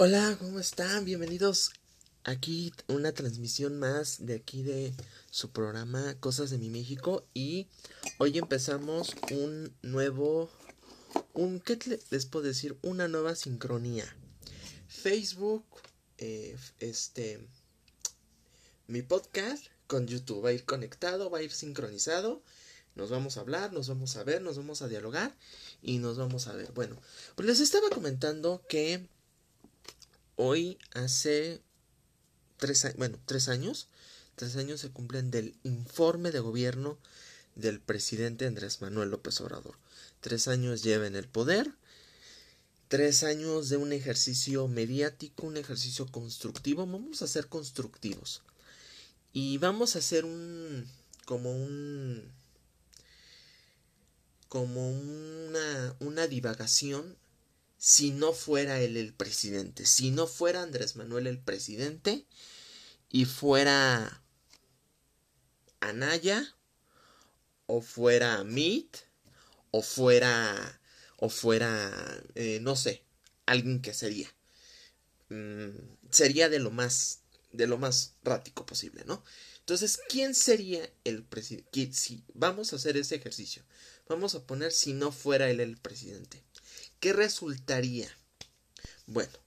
Hola, ¿cómo están? Bienvenidos. Aquí una transmisión más de aquí de su programa Cosas de mi México y hoy empezamos un nuevo un qué les puedo decir una nueva sincronía. Facebook eh, este mi podcast con YouTube. Va a ir conectado va a ir sincronizado. Nos vamos a hablar nos vamos a ver nos vamos a dialogar y nos vamos a ver. Bueno pues les estaba comentando que hoy hace tres, bueno, tres años, tres años se cumplen del informe de gobierno del presidente Andrés Manuel López Obrador. Tres años lleva en el poder, tres años de un ejercicio mediático, un ejercicio constructivo. Vamos a ser constructivos. Y vamos a hacer un, como un, como una, una divagación si no fuera él el presidente, si no fuera Andrés Manuel el presidente y fuera Anaya o fuera Meet o fuera o fuera eh, no sé alguien que sería mm, sería de lo más de lo más rático posible no entonces quién sería el presidente si vamos a hacer ese ejercicio vamos a poner si no fuera él el presidente ¿Qué resultaría? Bueno,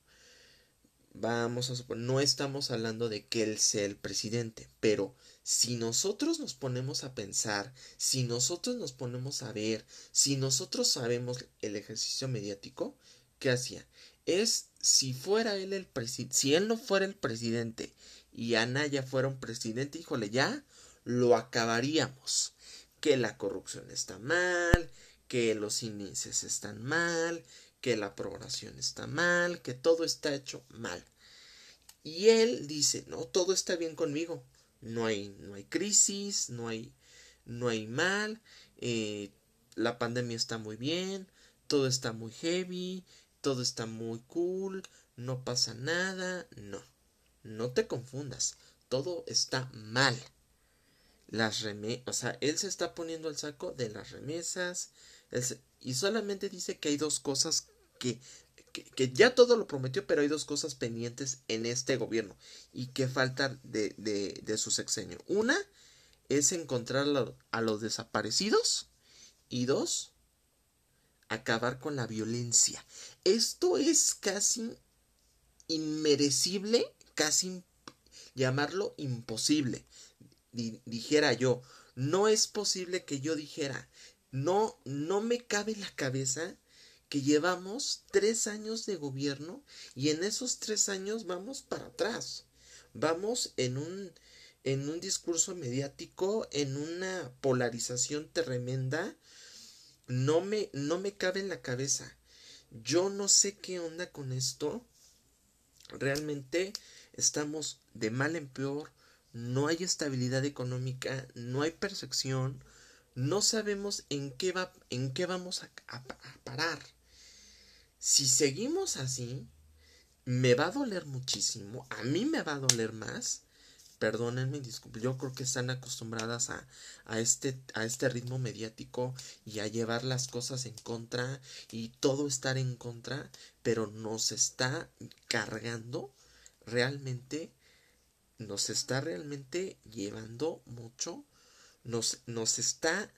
vamos a suponer, no estamos hablando de que él sea el presidente, pero si nosotros nos ponemos a pensar, si nosotros nos ponemos a ver, si nosotros sabemos el ejercicio mediático, ¿qué hacía? Es si fuera él el presidente, si él no fuera el presidente y Anaya fuera un presidente, híjole, ya lo acabaríamos. Que la corrupción está mal, que los índices están mal, que la programación está mal, que todo está hecho mal. Y él dice, no, todo está bien conmigo. No hay, no hay crisis, no hay, no hay mal, eh, la pandemia está muy bien, todo está muy heavy, todo está muy cool, no pasa nada, no, no te confundas, todo está mal. Las remesas, o sea, él se está poniendo al saco de las remesas, y solamente dice que hay dos cosas que, que, ya todo lo prometió, pero hay dos cosas pendientes en este gobierno y que faltan de, de, de su sexenio. Una es encontrar a los desaparecidos y dos, acabar con la violencia. Esto es casi inmerecible, casi llamarlo imposible. dijera yo, no es posible que yo dijera, no, no me cabe en la cabeza que llevamos tres años de gobierno y en esos tres años vamos para atrás. Vamos en un, en un discurso mediático, en una polarización tremenda. No me, no me cabe en la cabeza. Yo no sé qué onda con esto. Realmente estamos de mal en peor. No hay estabilidad económica, no hay percepción, no sabemos en qué, va, en qué vamos a, parar. Si seguimos así, me va a doler muchísimo, a mí me va a doler más. Perdónenme, disculpen, yo creo que están acostumbradas a, a, este, a este ritmo mediático y a llevar las cosas en contra y todo estar en contra, pero nos está cargando realmente, nos está realmente llevando mucho nos, nos está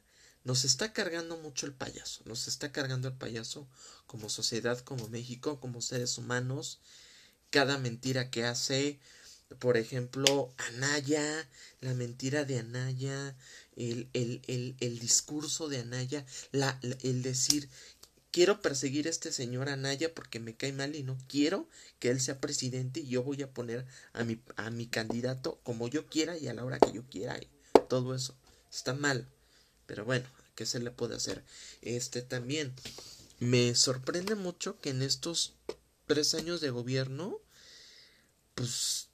nos está cargando mucho el payaso, nos está cargando el payaso como sociedad, como México, como seres humanos, cada mentira que hace, por ejemplo, Anaya, la mentira de Anaya, el, el, el, el discurso de Anaya, el decir quiero perseguir a este señor Anaya porque me cae mal y no quiero que él sea presidente y yo voy a poner a mi, a mi candidato como yo quiera y a la hora que yo quiera todo eso está mal. Pero bueno, ¿qué se le puede hacer? Este también. Me sorprende mucho que en estos tres años de gobierno, pues,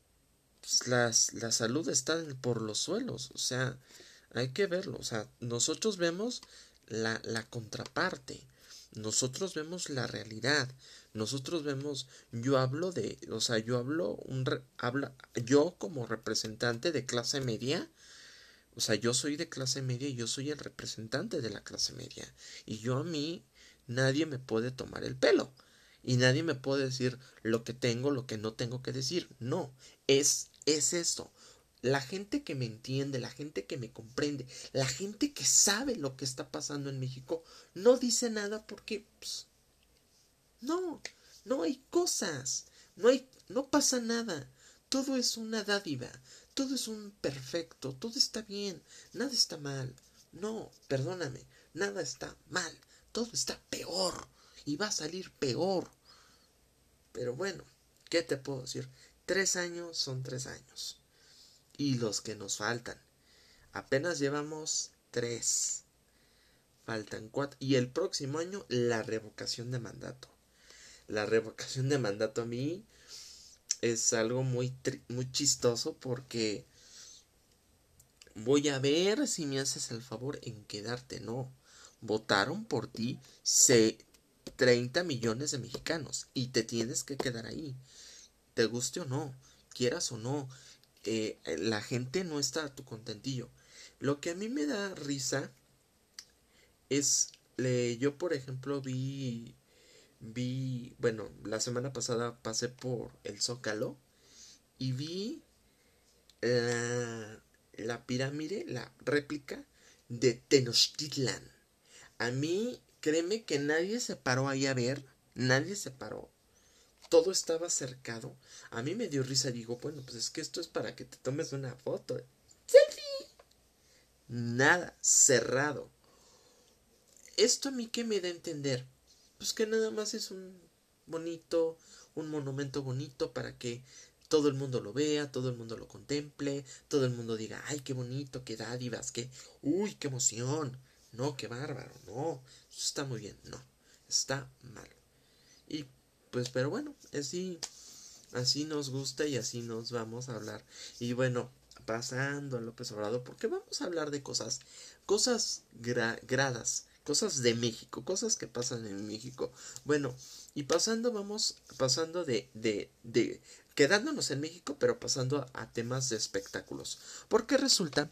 las, la salud está por los suelos. O sea, hay que verlo. O sea, nosotros vemos la, la contraparte. Nosotros vemos la realidad. Nosotros vemos, yo hablo de, o sea, yo hablo, un, habla, yo como representante de clase media, o sea, yo soy de clase media y yo soy el representante de la clase media. Y yo a mí nadie me puede tomar el pelo. Y nadie me puede decir lo que tengo, lo que no tengo que decir. No, es, es esto. La gente que me entiende, la gente que me comprende, la gente que sabe lo que está pasando en México, no dice nada porque pues, no, no hay cosas, no hay, no pasa nada. Todo es una dádiva, todo es un perfecto, todo está bien, nada está mal. No, perdóname, nada está mal, todo está peor y va a salir peor. Pero bueno, ¿qué te puedo decir? Tres años son tres años. Y los que nos faltan. Apenas llevamos tres. Faltan cuatro. Y el próximo año la revocación de mandato. La revocación de mandato a mí es algo muy, muy chistoso porque voy a ver si me haces el favor en quedarte. No. Votaron por ti 30 millones de mexicanos y te tienes que quedar ahí te guste o no, quieras o no, eh, la gente no está a tu contentillo. Lo que a mí me da risa es, le, yo por ejemplo vi, vi, bueno, la semana pasada pasé por el Zócalo y vi la, la pirámide, la réplica de Tenochtitlan. A mí, créeme que nadie se paró ahí a ver, nadie se paró todo estaba cercado. A mí me dio risa, digo, bueno, pues es que esto es para que te tomes una foto. ¡Selfie! Nada, cerrado. Esto a mí que me da a entender, pues que nada más es un bonito, un monumento bonito para que todo el mundo lo vea, todo el mundo lo contemple, todo el mundo diga, ay, qué bonito, qué dádivas, qué, uy, qué emoción. No, qué bárbaro, no, eso está muy bien, no, está mal. Y pues pero bueno, así, así nos gusta y así nos vamos a hablar. Y bueno, pasando a López Obrador, porque vamos a hablar de cosas, cosas gradas, cosas de México, cosas que pasan en México. Bueno, y pasando, vamos, pasando de, de, de, quedándonos en México, pero pasando a, temas de espectáculos. Porque resulta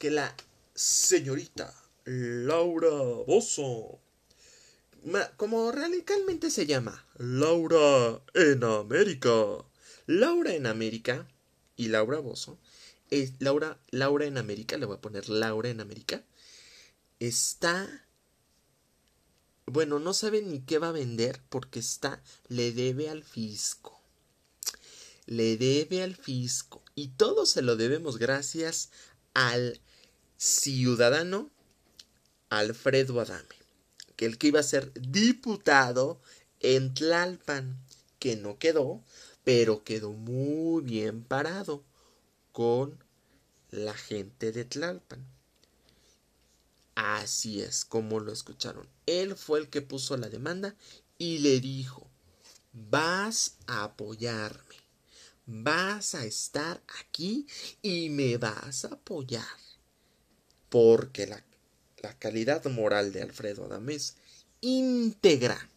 que la señorita Laura Bozo como radicalmente se llama Laura en América. Laura en América y Laura Bozo Laura Laura en América, le voy a poner Laura en América. Está bueno, no sabe ni qué va a vender porque está le debe al fisco. Le debe al fisco y todo se lo debemos gracias al ciudadano Alfredo Adame el que iba a ser diputado en Tlalpan, que no quedó, pero quedó muy bien parado con la gente de Tlalpan. Así es como lo escucharon. Él fue el que puso la demanda y le dijo, vas a apoyarme, vas a estar aquí y me vas a apoyar. Porque la la calidad moral de Alfredo Adamés íntegra.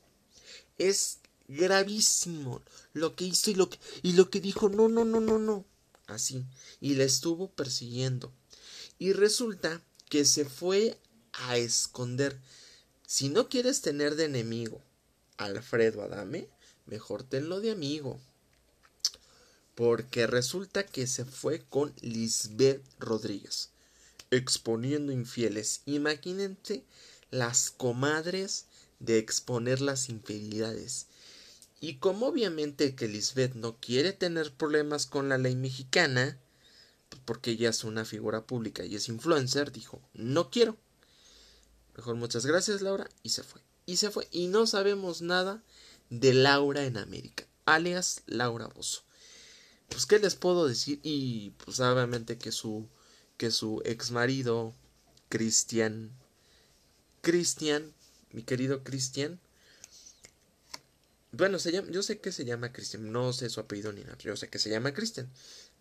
Es gravísimo lo que hizo y lo que, y lo que dijo, no, no, no, no, no. Así. Y le estuvo persiguiendo. Y resulta que se fue a esconder. Si no quieres tener de enemigo Alfredo Adame, mejor tenlo de amigo. Porque resulta que se fue con Lisbeth Rodríguez exponiendo infieles. Imagínense las comadres de exponer las infidelidades. Y como obviamente que Lisbeth no quiere tener problemas con la ley mexicana, porque ella es una figura pública y es influencer, dijo, no quiero. Mejor muchas gracias Laura y se fue. Y se fue. Y no sabemos nada de Laura en América, alias Laura Bozo. Pues qué les puedo decir y pues obviamente que su que su ex marido, Cristian, Cristian, mi querido Cristian, bueno, se yo sé que se llama Cristian, no sé su apellido ni nada, yo sé que se llama Cristian.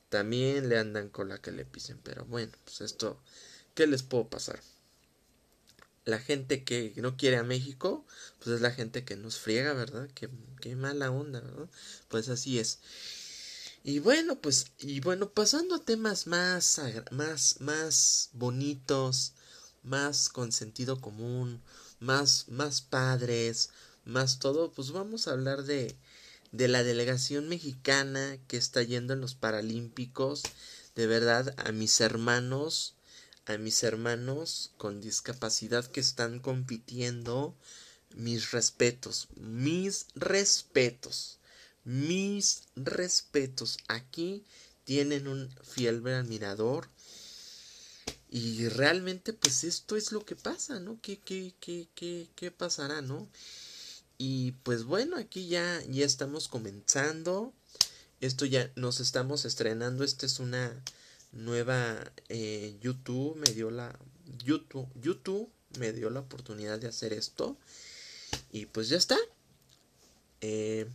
También le andan con la que le pisen, pero bueno, pues esto, ¿qué les puedo pasar? La gente que no quiere a México, pues es la gente que nos friega, ¿verdad? Qué, qué mala onda, ¿verdad? Pues así es. Y bueno, pues, y bueno, pasando a temas más, más, más bonitos, más con sentido común, más, más padres, más todo, pues vamos a hablar de, de la delegación mexicana que está yendo en los Paralímpicos. De verdad, a mis hermanos, a mis hermanos con discapacidad que están compitiendo, mis respetos, mis respetos, mis respetos. Aquí tienen un fiel admirador. Y realmente, pues esto es lo que pasa, ¿no? ¿Qué, qué, qué, qué, qué pasará, no? Y pues bueno, aquí ya, ya estamos comenzando. Esto ya nos estamos estrenando. Esta es una nueva eh, YouTube. Me dio la. YouTube. YouTube me dio la oportunidad de hacer esto. Y pues ya está. Eh,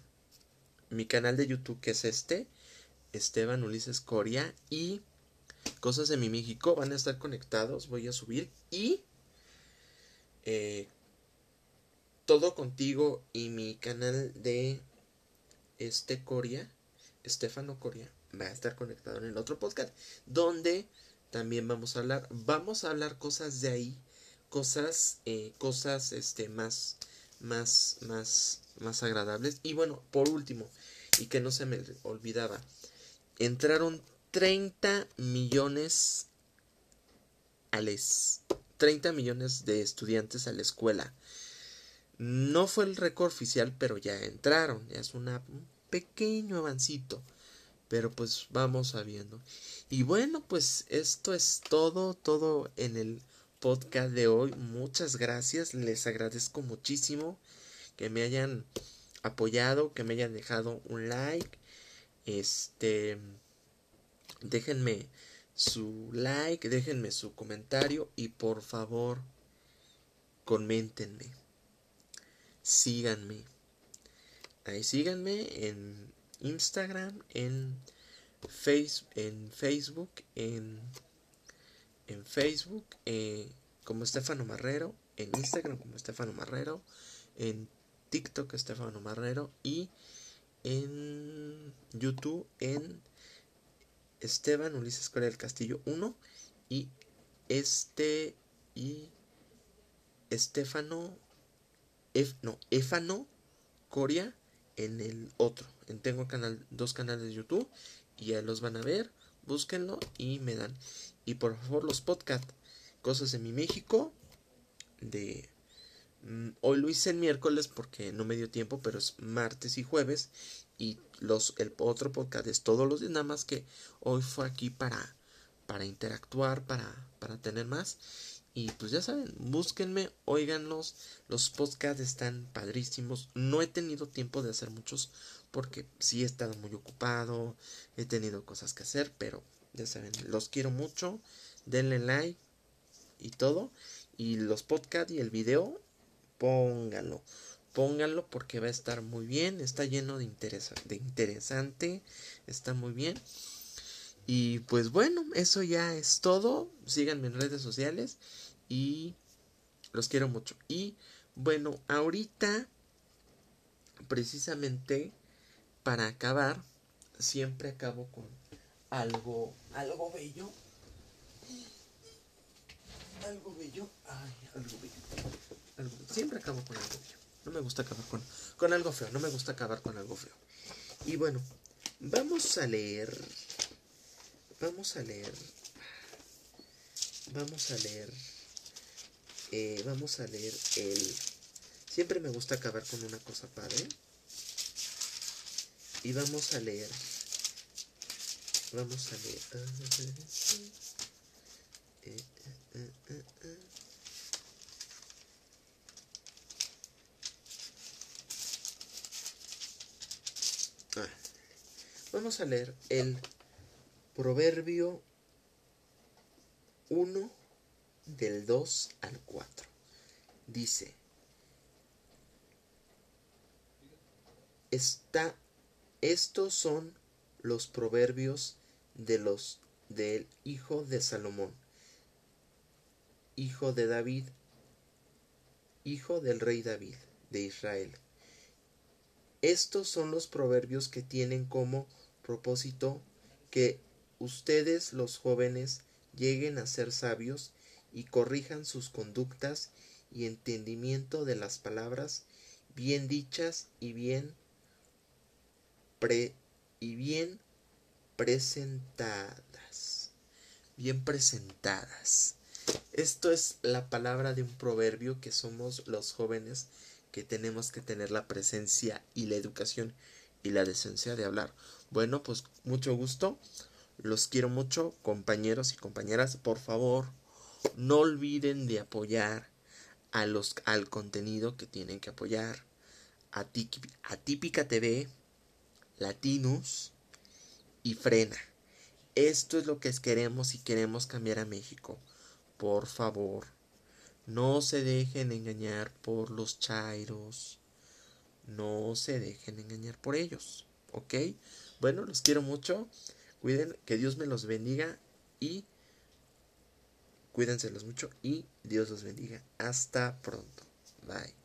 mi canal de YouTube que es este. Esteban Ulises Coria. Y Cosas de mi México van a estar conectados. Voy a subir. Y eh, todo contigo y mi canal de este Coria, Estefano Coria, va a estar conectado en el otro podcast, donde también vamos a hablar, vamos a hablar cosas de ahí, cosas, eh, cosas, este, más, más, más, más agradables. Y bueno, por último, y que no se me olvidaba, entraron 30 millones a les 30 millones de estudiantes a la escuela. No fue el récord oficial, pero ya entraron. Ya es un pequeño avancito. Pero pues vamos sabiendo. Y bueno, pues esto es todo, todo en el podcast de hoy. Muchas gracias. Les agradezco muchísimo que me hayan apoyado, que me hayan dejado un like. Este, déjenme su like, déjenme su comentario y por favor, coméntenme síganme. Ahí síganme en Instagram, en, face, en Facebook, en, en Facebook eh, como Estefano Marrero, en Instagram como Estefano Marrero, en TikTok Estefano Marrero y en YouTube en Esteban Ulises Corea del Castillo 1 y este y Estefano no, Éfano Coria en el otro. En, tengo canal, dos canales de YouTube y ya los van a ver. Búsquenlo y me dan. Y por favor, los podcast, cosas de mi México. De mm, hoy lo hice el miércoles porque no me dio tiempo, pero es martes y jueves. Y los, el otro podcast es todos los días, nada más que hoy fue aquí para, para interactuar, para, para tener más. Y pues ya saben, búsquenme, óiganlos. Los podcasts están padrísimos. No he tenido tiempo de hacer muchos porque sí he estado muy ocupado. He tenido cosas que hacer, pero ya saben, los quiero mucho. Denle like y todo. Y los podcasts y el video, pónganlo. Pónganlo porque va a estar muy bien. Está lleno de, de interesante. Está muy bien. Y pues bueno, eso ya es todo. Síganme en redes sociales y los quiero mucho. Y bueno, ahorita, precisamente para acabar, siempre acabo con algo, algo bello. Algo bello. Ay, algo bello. Siempre acabo con algo bello. No me gusta acabar con, con algo feo. No me gusta acabar con algo feo. Y bueno, vamos a leer vamos a leer. Vamos a leer. Eh, vamos a leer el. Siempre me gusta acabar con una cosa padre. Y vamos a leer. Vamos a leer. Eh, ah. Vamos a leer el Proverbio 1 del 2 al 4. Dice, Está, estos son los proverbios de los del hijo de Salomón, hijo de David, hijo del rey David de Israel. Estos son los proverbios que tienen como propósito que ustedes los jóvenes lleguen a ser sabios y corrijan sus conductas y entendimiento de las palabras bien dichas y bien y bien presentadas. Bien presentadas. Esto es la palabra de un proverbio que somos los jóvenes que tenemos que tener la presencia y la educación y la decencia de hablar. Bueno, pues mucho gusto. Los quiero mucho, compañeros y compañeras. Por favor, no olviden de apoyar a los, al contenido que tienen que apoyar. A, a Típica TV, Latinus y Frena. Esto es lo que queremos y queremos cambiar a México. Por favor, no se dejen engañar por los chairos. No se dejen engañar por ellos. ¿Ok? Bueno, los quiero mucho. Cuiden, que Dios me los bendiga y cuídenselos mucho y Dios los bendiga. Hasta pronto. Bye.